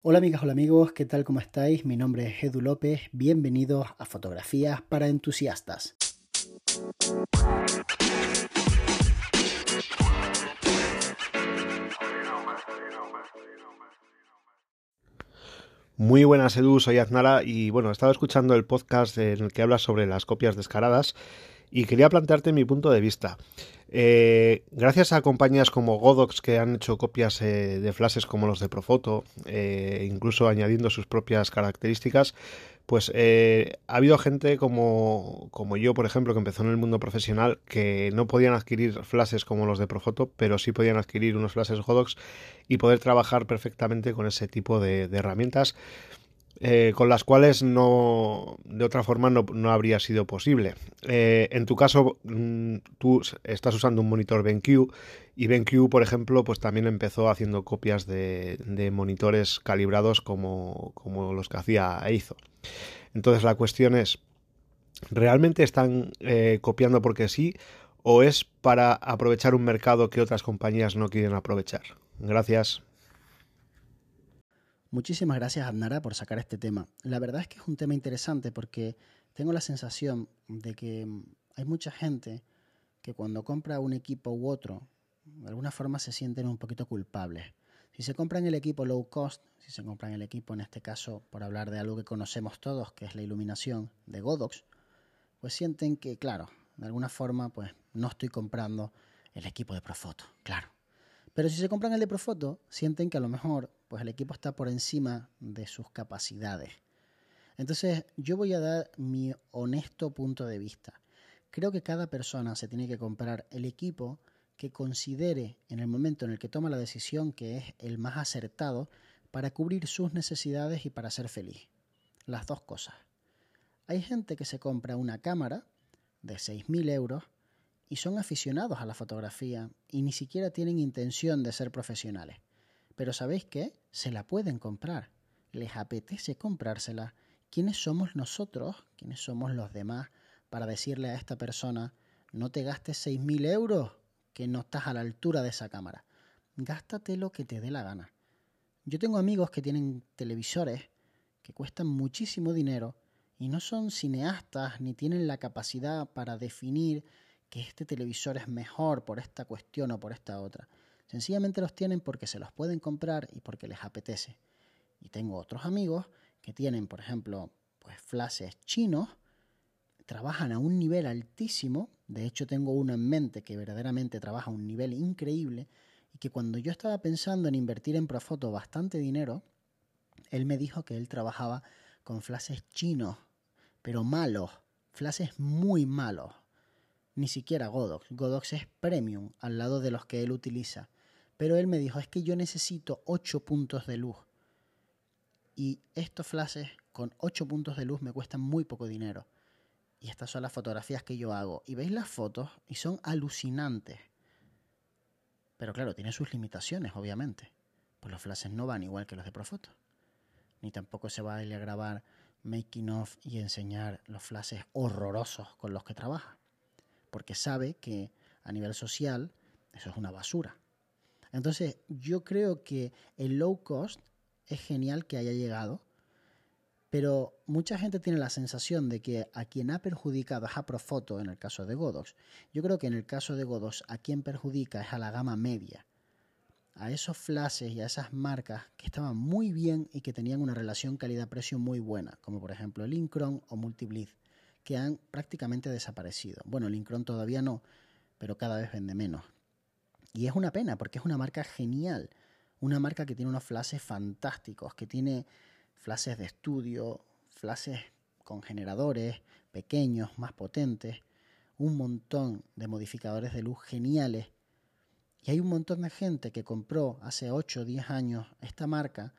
Hola amigas, hola amigos, ¿qué tal? ¿Cómo estáis? Mi nombre es Edu López, bienvenidos a Fotografías para Entusiastas. Muy buenas Edu, soy Aznara y bueno, he estado escuchando el podcast en el que hablas sobre las copias descaradas y quería plantearte mi punto de vista. Eh, gracias a compañías como Godox que han hecho copias eh, de flashes como los de Profoto, eh, incluso añadiendo sus propias características, pues ha habido gente como, como, yo, por ejemplo, que empezó en el mundo profesional, que no podían adquirir flashes como los de Profoto, pero sí podían adquirir unos flashes Godox y poder trabajar perfectamente con ese tipo de herramientas eh, con las cuales no de otra forma no, habría sido posible. Eh, en tu caso, mm, tú estás usando un monitor BenQ y BenQ, por ejemplo, pues también empezó haciendo copias de, monitores calibrados como, los que hacía Eizo. Entonces la cuestión es, ¿realmente están eh, copiando porque sí o es para aprovechar un mercado que otras compañías no quieren aprovechar? Gracias. Muchísimas gracias, Adnara, por sacar este tema. La verdad es que es un tema interesante porque tengo la sensación de que mm, hay mucha gente que cuando compra un equipo u otro, de alguna forma se sienten un poquito culpables. Si se compran el equipo low cost, si se compran el equipo, en este caso, por hablar de algo que conocemos todos, que es la iluminación de Godox, pues sienten que, claro, de alguna forma, pues no estoy comprando el equipo de Profoto, claro. Pero si se compran el de Profoto, sienten que a lo mejor pues el equipo está por encima de sus capacidades. Entonces, yo voy a dar mi honesto punto de vista. Creo que cada persona se tiene que comprar el equipo que considere en el momento en el que toma la decisión que es el más acertado para cubrir sus necesidades y para ser feliz. Las dos cosas. Hay gente que se compra una cámara de 6.000 euros y son aficionados a la fotografía y ni siquiera tienen intención de ser profesionales. Pero ¿sabéis qué? Se la pueden comprar. Les apetece comprársela. ¿Quiénes somos nosotros? ¿Quiénes somos los demás para decirle a esta persona, no te gastes 6.000 euros, que no estás a la altura de esa cámara? Gástate lo que te dé la gana. Yo tengo amigos que tienen televisores que cuestan muchísimo dinero y no son cineastas ni tienen la capacidad para definir que este televisor es mejor por esta cuestión o por esta otra. Sencillamente los tienen porque se los pueden comprar y porque les apetece. Y tengo otros amigos que tienen, por ejemplo, pues flashes chinos, trabajan a un nivel altísimo, de hecho tengo uno en mente que verdaderamente trabaja a un nivel increíble y que cuando yo estaba pensando en invertir en Profoto bastante dinero, él me dijo que él trabajaba con flashes chinos, pero malos, flashes muy malos. Ni siquiera Godox. Godox es premium al lado de los que él utiliza. Pero él me dijo, es que yo necesito 8 puntos de luz. Y estos flashes con 8 puntos de luz me cuestan muy poco dinero. Y estas son las fotografías que yo hago. Y veis las fotos y son alucinantes. Pero claro, tiene sus limitaciones, obviamente. Pues los flashes no van igual que los de Profoto. Ni tampoco se va a ir a grabar making of y enseñar los flashes horrorosos con los que trabaja. Porque sabe que a nivel social eso es una basura. Entonces, yo creo que el low cost es genial que haya llegado, pero mucha gente tiene la sensación de que a quien ha perjudicado es a Profoto en el caso de Godox. Yo creo que en el caso de Godox a quien perjudica es a la gama media, a esos flashes y a esas marcas que estaban muy bien y que tenían una relación calidad-precio muy buena, como por ejemplo el Incron o Multiblitz, que han prácticamente desaparecido. Bueno, el todavía no, pero cada vez vende menos. Y es una pena porque es una marca genial, una marca que tiene unos flashes fantásticos, que tiene flashes de estudio, flashes con generadores pequeños, más potentes, un montón de modificadores de luz geniales. Y hay un montón de gente que compró hace 8 o 10 años esta marca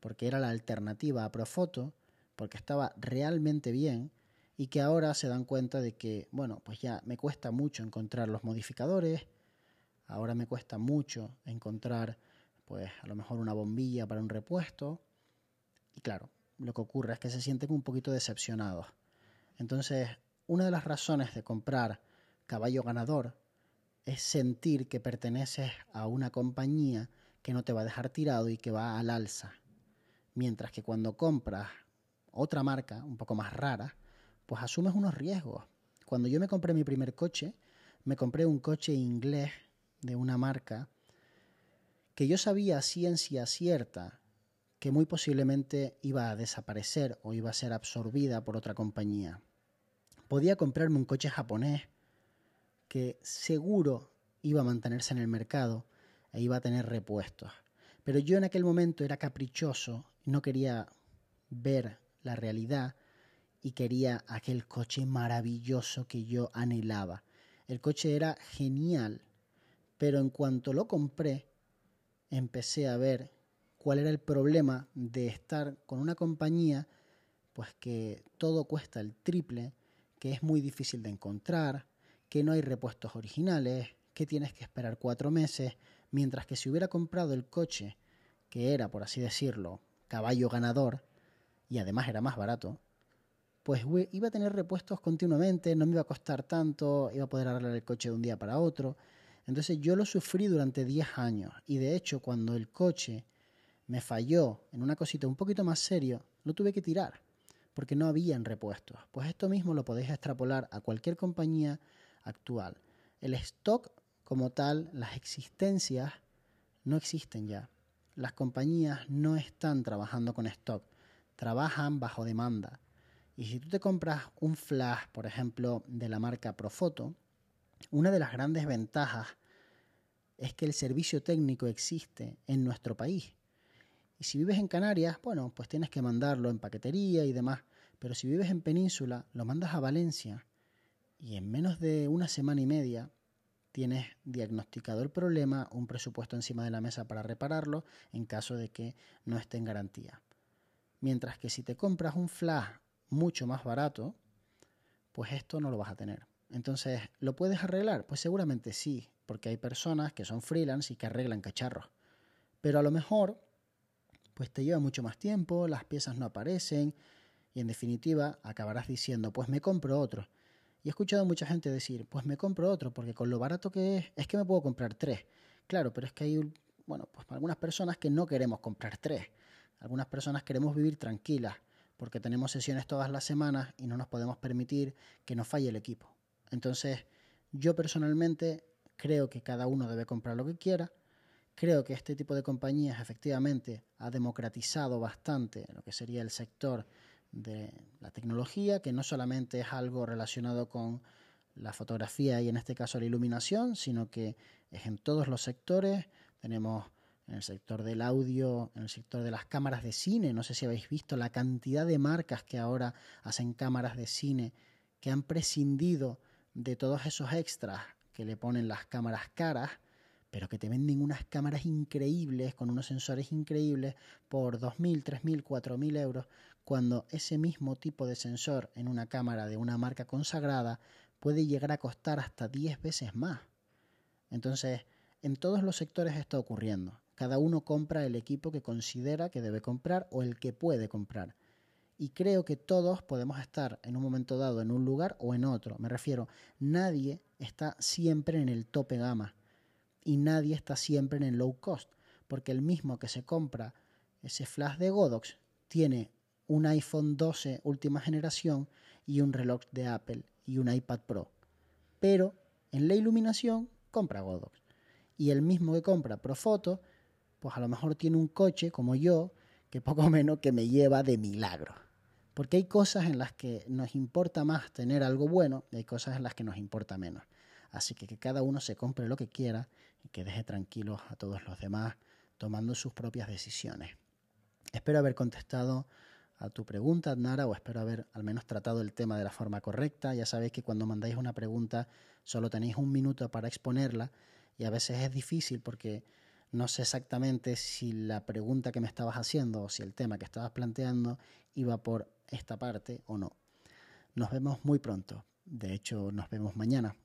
porque era la alternativa a Profoto, porque estaba realmente bien y que ahora se dan cuenta de que, bueno, pues ya me cuesta mucho encontrar los modificadores, Ahora me cuesta mucho encontrar, pues a lo mejor una bombilla para un repuesto. Y claro, lo que ocurre es que se sienten un poquito decepcionados. Entonces, una de las razones de comprar caballo ganador es sentir que perteneces a una compañía que no te va a dejar tirado y que va al alza. Mientras que cuando compras otra marca, un poco más rara, pues asumes unos riesgos. Cuando yo me compré mi primer coche, me compré un coche inglés de una marca que yo sabía ciencia cierta que muy posiblemente iba a desaparecer o iba a ser absorbida por otra compañía. Podía comprarme un coche japonés que seguro iba a mantenerse en el mercado e iba a tener repuestos. Pero yo en aquel momento era caprichoso, no quería ver la realidad y quería aquel coche maravilloso que yo anhelaba. El coche era genial, pero en cuanto lo compré, empecé a ver cuál era el problema de estar con una compañía pues que todo cuesta el triple, que es muy difícil de encontrar, que no hay repuestos originales, que tienes que esperar cuatro meses, mientras que si hubiera comprado el coche, que era, por así decirlo, caballo ganador, y además era más barato, pues iba a tener repuestos continuamente, no me iba a costar tanto, iba a poder arreglar el coche de un día para otro. Entonces yo lo sufrí durante 10 años y de hecho cuando el coche me falló en una cosita un poquito más serio, lo tuve que tirar porque no habían repuestos. Pues esto mismo lo podéis extrapolar a cualquier compañía actual. El stock como tal, las existencias no existen ya. Las compañías no están trabajando con stock, trabajan bajo demanda. Y si tú te compras un flash, por ejemplo, de la marca Profoto, una de las grandes ventajas es que el servicio técnico existe en nuestro país. Y si vives en Canarias, bueno, pues tienes que mandarlo en paquetería y demás. Pero si vives en Península, lo mandas a Valencia y en menos de una semana y media tienes diagnosticado el problema, un presupuesto encima de la mesa para repararlo en caso de que no esté en garantía. Mientras que si te compras un flash mucho más barato, pues esto no lo vas a tener. Entonces, ¿lo puedes arreglar? Pues seguramente sí, porque hay personas que son freelance y que arreglan cacharros. Pero a lo mejor, pues te lleva mucho más tiempo, las piezas no aparecen y en definitiva acabarás diciendo, pues me compro otro. Y he escuchado a mucha gente decir, pues me compro otro, porque con lo barato que es, es que me puedo comprar tres. Claro, pero es que hay, bueno, pues algunas personas que no queremos comprar tres. Algunas personas queremos vivir tranquilas, porque tenemos sesiones todas las semanas y no nos podemos permitir que nos falle el equipo. Entonces, yo personalmente creo que cada uno debe comprar lo que quiera. Creo que este tipo de compañías efectivamente ha democratizado bastante lo que sería el sector de la tecnología, que no solamente es algo relacionado con la fotografía y en este caso la iluminación, sino que es en todos los sectores. Tenemos en el sector del audio, en el sector de las cámaras de cine. No sé si habéis visto la cantidad de marcas que ahora hacen cámaras de cine que han prescindido de todos esos extras que le ponen las cámaras caras, pero que te venden unas cámaras increíbles con unos sensores increíbles por 2.000, 3.000, 4.000 euros, cuando ese mismo tipo de sensor en una cámara de una marca consagrada puede llegar a costar hasta 10 veces más. Entonces, en todos los sectores está ocurriendo. Cada uno compra el equipo que considera que debe comprar o el que puede comprar. Y creo que todos podemos estar en un momento dado en un lugar o en otro. Me refiero, nadie está siempre en el tope gama y nadie está siempre en el low cost, porque el mismo que se compra ese flash de Godox tiene un iPhone 12 última generación y un reloj de Apple y un iPad Pro. Pero en la iluminación compra Godox. Y el mismo que compra Profoto, pues a lo mejor tiene un coche como yo, que poco menos que me lleva de milagro. Porque hay cosas en las que nos importa más tener algo bueno y hay cosas en las que nos importa menos. Así que que cada uno se compre lo que quiera y que deje tranquilos a todos los demás tomando sus propias decisiones. Espero haber contestado a tu pregunta, Nara, o espero haber al menos tratado el tema de la forma correcta. Ya sabéis que cuando mandáis una pregunta solo tenéis un minuto para exponerla y a veces es difícil porque no sé exactamente si la pregunta que me estabas haciendo o si el tema que estabas planteando iba por esta parte o no. Nos vemos muy pronto. De hecho, nos vemos mañana.